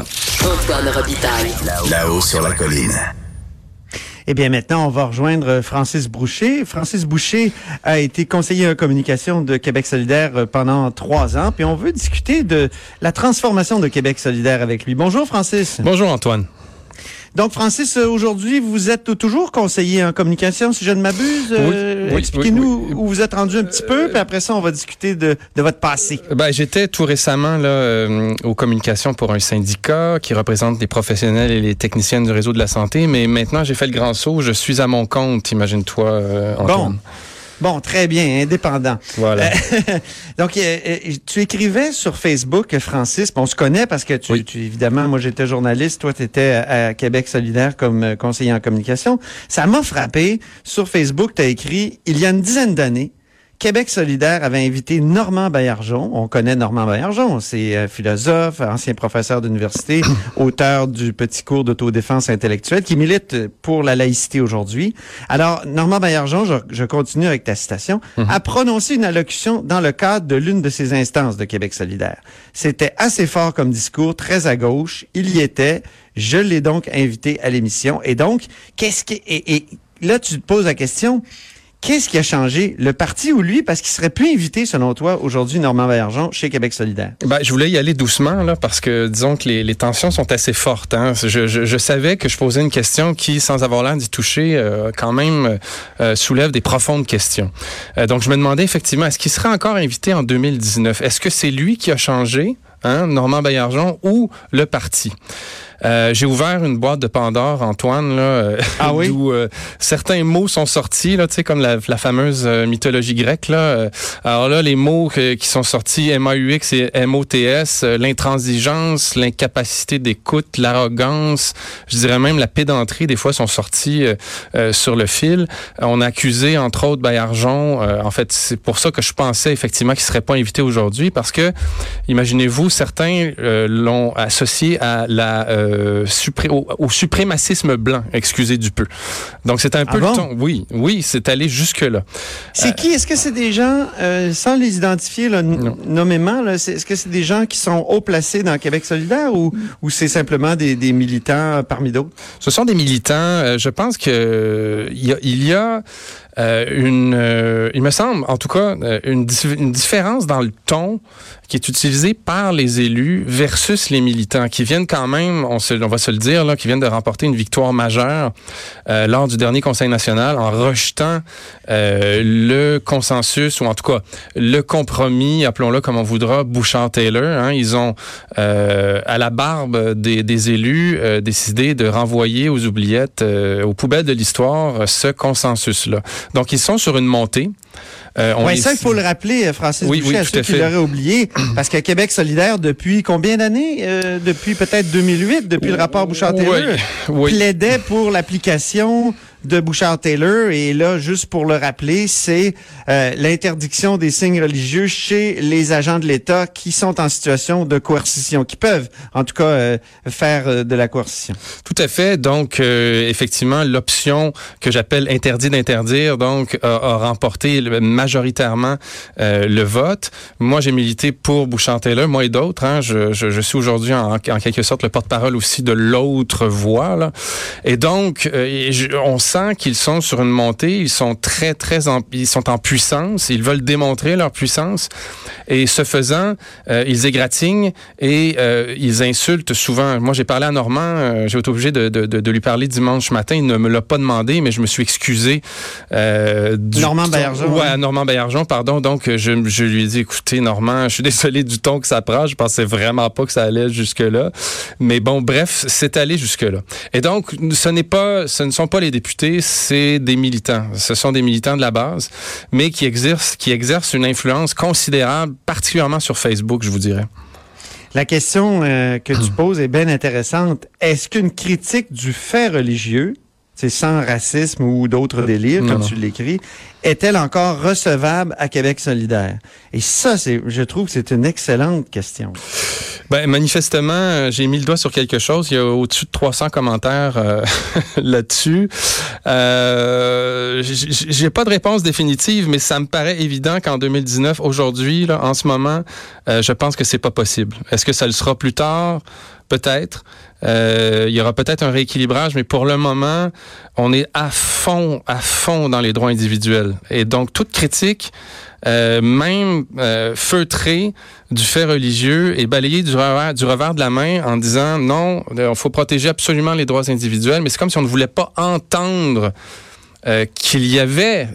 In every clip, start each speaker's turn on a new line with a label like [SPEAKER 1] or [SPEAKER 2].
[SPEAKER 1] Antoine Robitaille.
[SPEAKER 2] Là-haut sur la colline.
[SPEAKER 3] Eh bien, maintenant, on va rejoindre Francis Boucher. Francis Boucher a été conseiller en communication de Québec solidaire pendant trois ans, puis on veut discuter de la transformation de Québec solidaire avec lui. Bonjour, Francis.
[SPEAKER 4] Bonjour Antoine.
[SPEAKER 3] Donc, Francis, euh, aujourd'hui, vous êtes toujours conseiller en communication, si je ne m'abuse. Euh,
[SPEAKER 4] oui,
[SPEAKER 3] Expliquez-nous
[SPEAKER 4] oui, oui.
[SPEAKER 3] où vous êtes rendu un petit peu, puis après ça, on va discuter de, de votre passé.
[SPEAKER 4] Ben, j'étais tout récemment là euh, aux communications pour un syndicat qui représente les professionnels et les techniciens du réseau de la santé, mais maintenant j'ai fait le grand saut, je suis à mon compte, imagine-toi euh.
[SPEAKER 3] Bon. Bon, très bien, indépendant.
[SPEAKER 4] Voilà.
[SPEAKER 3] Euh, donc, euh, euh, tu écrivais sur Facebook, Francis, on se connaît parce que tu,
[SPEAKER 4] Oui.
[SPEAKER 3] tu- évidemment, moi j'étais journaliste, toi tu étais à, Québec solidaire comme conseiller en communication. Ça m'a frappé. Sur Facebook, tu as écrit, il y a une dizaine d'années, Québec solidaire avait invité Normand Baillargeon. On connaît Normand Baillargeon, c'est euh, philosophe, ancien professeur d'université, auteur du petit cours d'autodéfense intellectuelle qui milite pour la laïcité aujourd'hui. Alors, Normand Baillargeon, je, je continue avec ta citation, a prononcé une allocution dans le cadre de l'une de ses instances de Québec solidaire. C'était assez fort comme discours, très à gauche. Il y était. Je l'ai donc invité à l'émission. Et donc, qu'est-ce qui... Et, et là, tu te poses la question... Qu'est-ce qui a changé, le parti ou lui, parce qu'il serait plus invité, selon toi, aujourd'hui, Normand Baillargeon, chez Québec solidaire?
[SPEAKER 4] Ben, je voulais y aller doucement là parce que disons que les, les tensions sont assez fortes. Hein. Je, je, je savais que je posais une question qui, sans avoir l'air d'y toucher, euh, quand même euh, soulève des profondes questions. Euh, donc je me demandais effectivement est-ce qu'il serait encore invité en 2019 Est-ce que c'est lui qui a changé, hein, Normand Baillargeon, ou le parti? Euh, j'ai ouvert une boîte de Pandore, Antoine, là, euh,
[SPEAKER 3] Ah oui?
[SPEAKER 4] d'où euh, certains mots sont sortis, là, tu sais, comme la, la fameuse euh, mythologie grecque. Là. Alors là, les mots que- qui sont sortis, M-A-U-X et M-O-T-S, l'intransigeance, l'incapacité d'écoute, l'arrogance, je dirais même la pédanterie, des fois, sont sortis euh, sur le fil. On a accusé, entre autres, Bayarjon. euh, en fait, c'est pour ça que je pensais effectivement qu'il serait pas invité aujourd'hui, parce que, imaginez-vous, certains euh, l'ont associé à la euh, supré- au, au suprémacisme blanc, excusez du peu. Donc c'est un
[SPEAKER 3] Ah
[SPEAKER 4] peu
[SPEAKER 3] bon?
[SPEAKER 4] le ton. Oui, oui, c'est allé jusque là.
[SPEAKER 3] C'est qui? Est-ce que c'est des gens, euh, sans les identifier là, nommément, là, est-ce que c'est des gens qui sont haut placés dans Québec solidaire ou, ou c'est simplement des, des militants euh, parmi d'autres?
[SPEAKER 4] Ce sont des militants. euh, je pense que euh, il y a, il y a euh, une, euh, il me semble, en tout cas, euh, une, une différence dans le ton qui est utilisé par les élus versus les militants qui viennent quand même, on, se, on va se le dire, là, qui viennent de remporter une victoire majeure euh, lors du dernier Conseil national en rejetant euh, le consensus ou en tout cas le compromis, appelons-le comme on voudra, Bouchard-Taylor. Hein, ils ont euh, à la barbe des, des élus décidé de renvoyer aux oubliettes, aux poubelles de l'histoire, ce consensus-là. Donc ils sont sur une montée. Euh, on
[SPEAKER 3] ça, il faut le rappeler, euh, Francis
[SPEAKER 4] Oui,
[SPEAKER 3] Boucher,
[SPEAKER 4] oui,
[SPEAKER 3] à ceux
[SPEAKER 4] à
[SPEAKER 3] qui l'auraient oublié, parce que Québec solidaire, depuis combien d'années? Euh, depuis peut-être 2008, depuis le rapport
[SPEAKER 4] Oui, oui.
[SPEAKER 3] plaidait pour l'application de Bouchard-Taylor. Et là, juste pour le rappeler, c'est euh, l'interdiction des signes religieux chez les agents de l'État qui sont en situation de coercition, qui peuvent, en tout cas, euh, faire euh, de la coercition.
[SPEAKER 4] Tout à fait. Donc, euh, effectivement, l'option que j'appelle interdit d'interdire, donc, a, remporté majoritairement euh, le vote. Moi, j'ai milité pour Bouchard-Taylor, moi et d'autres. Hein, je, je, je suis aujourd'hui en, en quelque sorte le porte-parole aussi de l'autre voix. Là. Et donc, euh, on sent qu'ils sont sur une montée. Ils sont très, très, en, ils sont en puissance. Ils veulent démontrer leur puissance. Et ce faisant, euh, ils égratignent et euh, ils insultent souvent. Moi, j'ai parlé à Normand, euh, j'ai été obligé de, de, de, de lui parler dimanche matin. Il ne me l'a pas demandé, mais je me suis excusé. Du
[SPEAKER 3] Normand Baillargeon,
[SPEAKER 4] Ouais,
[SPEAKER 3] hein?
[SPEAKER 4] Normand Baillargeon, pardon. Donc, je, je lui ai dit, écoutez, Normand, je suis désolé du ton que ça prend. Je pensais vraiment pas que ça allait jusque-là. Mais bon, bref, c'est allé jusque-là. Et donc, ce n'est pas, ce ne sont pas les députés, c'est des militants. Ce sont des militants de la base, mais qui exercent, qui exercent une influence considérable, particulièrement sur Facebook, je vous dirais.
[SPEAKER 3] La question euh, que tu poses est bien intéressante. Est-ce qu'une critique du fait religieux, c'est sans racisme ou d'autres délires,
[SPEAKER 4] Non,
[SPEAKER 3] comme
[SPEAKER 4] non.
[SPEAKER 3] tu l'écris, est-elle encore recevable à Québec solidaire? Et ça, c'est, je trouve que c'est une excellente question.
[SPEAKER 4] Ben, manifestement, euh, j'ai mis le doigt sur quelque chose. Il y a au-dessus de 300 commentaires euh, là-dessus. Euh, j'ai pas de réponse définitive, mais ça me paraît évident qu'en 2019, aujourd'hui, là, en ce moment, euh, je pense que c'est pas possible. Est-ce que ça le sera plus tard? Peut-être. Euh, il y aura peut-être un rééquilibrage, mais pour le moment, on est à fond, à fond dans les droits individuels. Et donc, toute critique, euh, même euh, feutrée du fait religieux, est balayée du revers, du revers de la main en disant non, il faut protéger absolument les droits individuels. Mais c'est comme si on ne voulait pas entendre qu'il y avait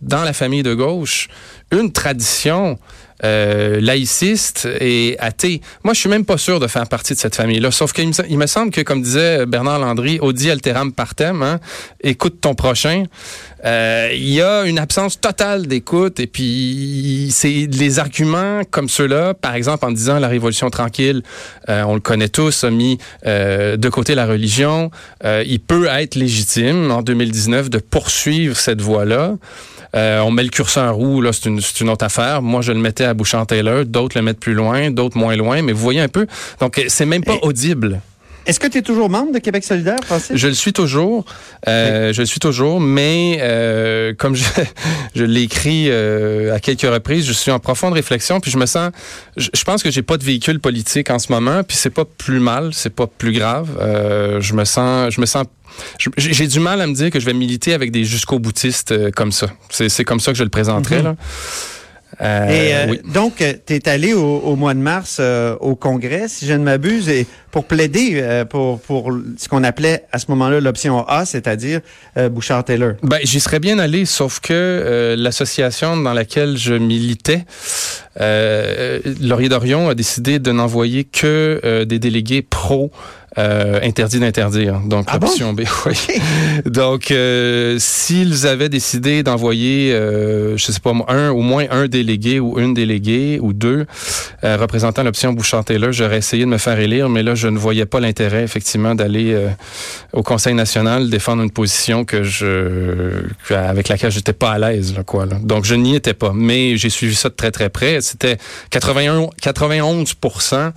[SPEAKER 4] dans la famille de gauche une tradition euh, laïciste et athée. Moi, je suis même pas sûr de faire partie de cette famille-là. Sauf qu'il me, semble que, comme disait Bernard Landry, Audi alteram partem, hein, écoute ton prochain. Euh, il y a une absence totale d'écoute et puis c'est les arguments comme ceux-là, par exemple en disant la révolution tranquille, euh, on le connaît tous, a mis euh, de côté la religion. Euh, il peut être légitime en 2019 de poursuivre cette voie-là. Euh, on met le curseur où, là, c'est une, c'est une autre affaire. Moi, je le mettais à Bouchard-Taylor, d'autres le mettent plus loin, d'autres moins loin, mais vous voyez un peu. Donc, euh, c'est même pas audible.
[SPEAKER 3] Est-ce que tu es toujours membre de Québec solidaire, Francis?
[SPEAKER 4] Je le suis toujours, euh, je le suis toujours, mais euh, comme je, je l'ai écrit euh, à quelques reprises, je suis en profonde réflexion, puis je me sens, je, je pense que j'ai pas de véhicule politique en ce moment, puis c'est pas plus mal, c'est pas plus grave. Euh, je me sens, je me sens j'ai du mal à me dire que je vais militer avec des jusqu'au boutistes euh, comme ça. C'est c'est comme ça que je le présenterai.
[SPEAKER 3] Mhm.
[SPEAKER 4] là. Euh,
[SPEAKER 3] Et euh,
[SPEAKER 4] oui.
[SPEAKER 3] donc, tu es allé au, au mois de mars euh, au Congrès, si je ne m'abuse, et pour plaider euh, pour, pour ce qu'on appelait à ce moment-là l'option A, c'est-à-dire euh, Bouchard-Taylor.
[SPEAKER 4] Ben, j'y serais bien allé, sauf que euh, l'association dans laquelle je militais, euh, Laurier Dorion, a décidé de n'envoyer que euh, des délégués pro. Euh, interdit d'interdire. Donc,
[SPEAKER 3] Ah bon?
[SPEAKER 4] option B, oui. Donc, euh, s'ils avaient décidé d'envoyer, euh, je sais pas, un, au moins un délégué ou une déléguée ou deux euh, représentant l'option Bouchard-Taylor, j'aurais essayé de me faire élire, mais là, je ne voyais pas l'intérêt, effectivement, d'aller euh, au Conseil national défendre une position que je, avec laquelle j'étais pas à l'aise, là, quoi. là. Donc, je n'y étais pas, mais j'ai suivi ça de très très près. C'était 81, 91%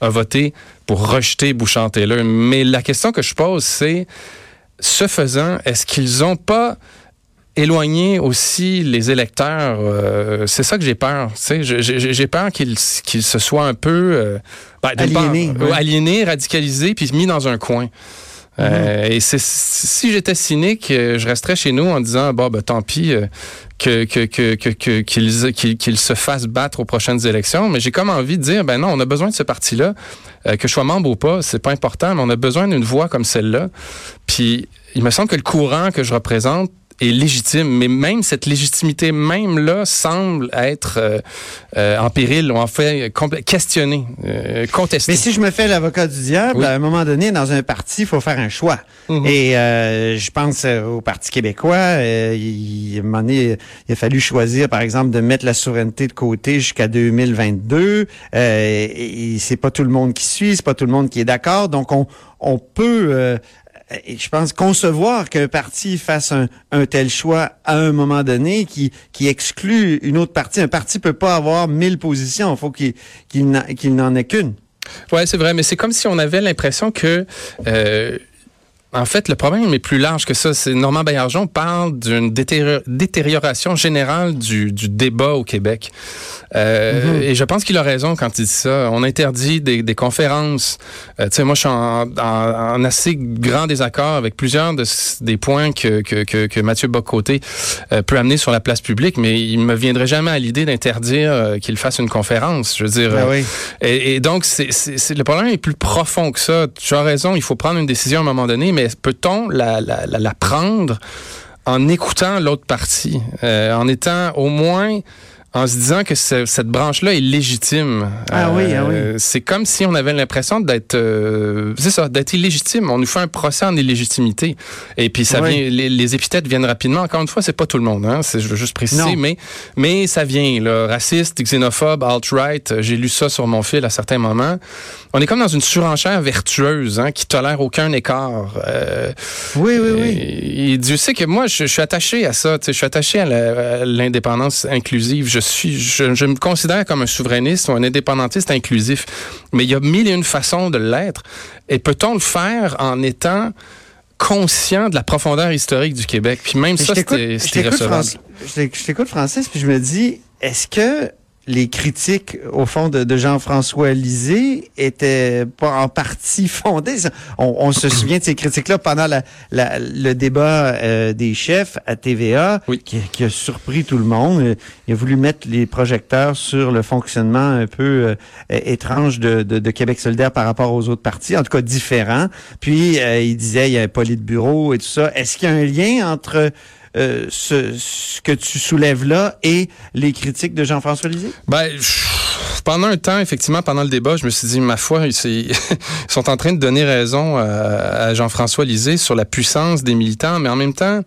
[SPEAKER 4] a voté pour rejeter Bouchard-Taylor. Mais la question que je pose, c'est, ce faisant, est-ce qu'ils ont pas éloigné aussi les électeurs. euh, c'est ça que j'ai peur. J'ai peur qu'ils se soient un peu euh, ben, part,
[SPEAKER 3] aliénés,
[SPEAKER 4] radicalisés, puis mis dans un coin. Euh, et si j'étais cynique, euh, je resterais chez nous en disant bon ben tant pis euh, que que que que- que- qu'ils qu'ils se fassent battre aux prochaines élections. Mais j'ai comme envie de dire ben non, on a besoin de ce parti-là, que je sois membre ou pas, c'est pas important, mais on a besoin d'une voix comme celle-là. Puis il me semble que le courant que je représente est légitime, mais même cette légitimité même là semble être euh, euh, en péril ou en fait questionnée, euh, contestée.
[SPEAKER 3] Mais si je me fais l'avocat du diable,
[SPEAKER 4] Oui.
[SPEAKER 3] à un moment donné, dans un parti, il faut faire un choix.
[SPEAKER 4] Mhm.
[SPEAKER 3] Et euh, je pense euh, au Parti québécois. euh, il, à un moment donné, il a fallu choisir, par exemple, de mettre la souveraineté de côté jusqu'à 2022. Euh, et c'est pas tout le monde qui suit, c'est pas tout le monde qui est d'accord. Donc, on, on peut... euh, je pense concevoir qu'un parti fasse un, tel choix à un moment donné qui, exclut une autre partie. Un parti peut pas avoir mille positions. Il faut qu'il qu'il n'en- qu'il n'en ait qu'une.
[SPEAKER 4] Ouais, c'est vrai, mais c'est comme si on avait l'impression que euh, en fait, le problème est plus large que ça. C'est Normand Baillargeon parle d'une détéri- détérioration générale du, du débat au Québec. Euh, Et je pense qu'il a raison quand il dit ça. On interdit des, des conférences. Euh, tu sais, moi, je suis en, en- en assez grand désaccord avec plusieurs de, des points que, que, que, que Mathieu Bocoté euh, peut amener sur la place publique, mais il me viendrait jamais à l'idée d'interdire euh, qu'il fasse une conférence. Je veux dire,
[SPEAKER 3] Ah oui.
[SPEAKER 4] et, et donc, c'est- le problème est plus profond que ça. Tu as raison, il faut prendre une décision à un moment donné, mais peut-on la, prendre en écoutant l'autre partie, euh, en étant au moins en se disant que ce- cette branche-là est légitime.
[SPEAKER 3] Ah oui, ah oui.
[SPEAKER 4] C'est comme si on avait l'impression d'être, euh, c'est ça, d'être illégitime. On nous fait un procès en illégitimité. Et puis ça
[SPEAKER 3] Oui.
[SPEAKER 4] vient, les, les épithètes viennent rapidement. Encore une fois, c'est pas tout le monde. Hein, c'est, je veux juste préciser,
[SPEAKER 3] Non.
[SPEAKER 4] mais mais ça vient. Là, raciste, xénophobe, alt-right. J'ai lu ça sur mon fil à certains moments. On est comme dans une surenchère vertueuse hein, qui tolère aucun écart. Euh,
[SPEAKER 3] Oui, oui, oui.
[SPEAKER 4] et, et Dieu sait que moi, je, je suis attaché à ça. tu sais, Je suis attaché à la- à l'indépendance inclusive. Je suis, je, je me considère comme un souverainiste ou un indépendantiste inclusif. Mais il y a mille et une façons de l'être. Et peut-on le faire en étant conscient de la profondeur historique du Québec? Puis même
[SPEAKER 3] Mais
[SPEAKER 4] ça, c'était irrecevable.
[SPEAKER 3] Je t'écoute, Francis, puis je me dis, est-ce que les critiques, au fond, de, de Jean-François Lisée étaient pas en partie fondées? On, on se souvient de ces critiques-là pendant la, la- le débat euh, des chefs à TVA,
[SPEAKER 4] Oui.
[SPEAKER 3] qui, qui a surpris tout le monde. Il a voulu mettre les projecteurs sur le fonctionnement un peu euh, étrange de, de, de Québec solidaire par rapport aux autres partis, en tout cas différent. Puis, euh, il disait, il y a un politburo et tout ça. Est-ce qu'il y a un lien entre euh, ce, ce que tu soulèves là et les critiques de Jean-François Lisée?
[SPEAKER 4] Ben, pendant un temps, effectivement, pendant le débat, je me suis dit, ma foi, ils, sont en train de donner raison à, à Jean-François Lisée sur la puissance des militants, mais en même temps,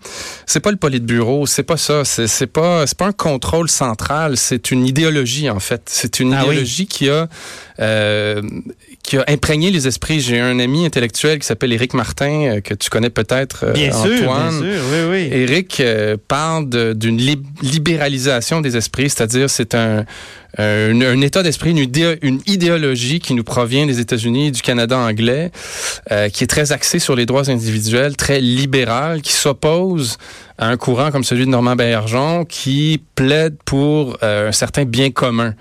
[SPEAKER 4] c'est pas le politburo, c'est pas ça, c'est pas, c'est pas un contrôle central, c'est une idéologie en fait, c'est une
[SPEAKER 3] Ah oui.
[SPEAKER 4] idéologie qui a euh, qui a imprégné les esprits. J'ai un ami intellectuel qui s'appelle Éric Martin euh, que tu connais peut-être, euh,
[SPEAKER 3] Bien sûr,
[SPEAKER 4] Antoine.
[SPEAKER 3] bien sûr, oui, oui.
[SPEAKER 4] Éric euh, parle d'une lib- libéralisation des esprits, c'est-à-dire c'est un, un, un état d'esprit, une, idé- une idéologie qui nous provient des États-Unis du Canada anglais, euh, qui est très axée sur les droits individuels, très libéral, qui s'oppose à un courant comme celui de Normand Baillargeon, qui plaide pour euh, un certain bien commun.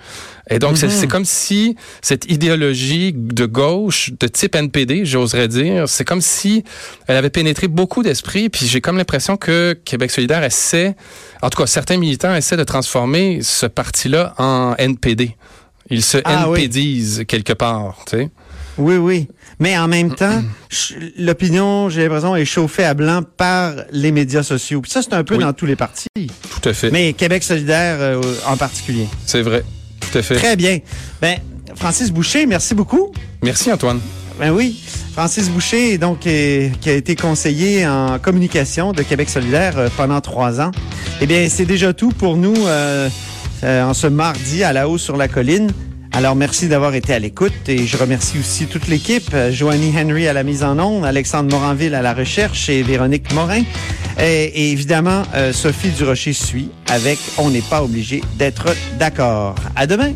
[SPEAKER 4] Et donc, c'est-
[SPEAKER 3] Mhm.
[SPEAKER 4] c'est comme si cette idéologie de gauche, de type NPD, j'oserais dire, c'est comme si elle avait pénétré beaucoup d'esprits. Puis j'ai comme l'impression que Québec solidaire essaie, en tout cas, certains militants essaient de transformer ce parti-là en NPD. Ils se
[SPEAKER 3] Ah oui.
[SPEAKER 4] NPDisent quelque part, tu sais.
[SPEAKER 3] Oui, oui. Mais en même temps, l'opinion, j'ai l'impression, est chauffée à blanc par les médias sociaux. Puis ça, c'est un peu
[SPEAKER 4] Oui.
[SPEAKER 3] dans tous les partis.
[SPEAKER 4] Tout à fait.
[SPEAKER 3] Mais Québec solidaire euh, en particulier.
[SPEAKER 4] C'est vrai. Tout à fait.
[SPEAKER 3] Très bien. Ben, Francis Boucher, merci beaucoup.
[SPEAKER 4] Merci, Antoine.
[SPEAKER 3] Ben oui, Francis Boucher, donc, qui a été conseiller en communication de Québec solidaire euh, pendant trois ans. Eh bien, c'est déjà tout pour nous euh, euh, en ce mardi à la haut sur la colline. Alors, merci d'avoir été à l'écoute et je remercie aussi toute l'équipe, euh, Joanie Henry à la mise en onde, Alexandre Moranville à la recherche et Véronique Morin. Et, et évidemment, euh, Sophie Durocher suit avec On n'est pas obligé d'être d'accord. À demain!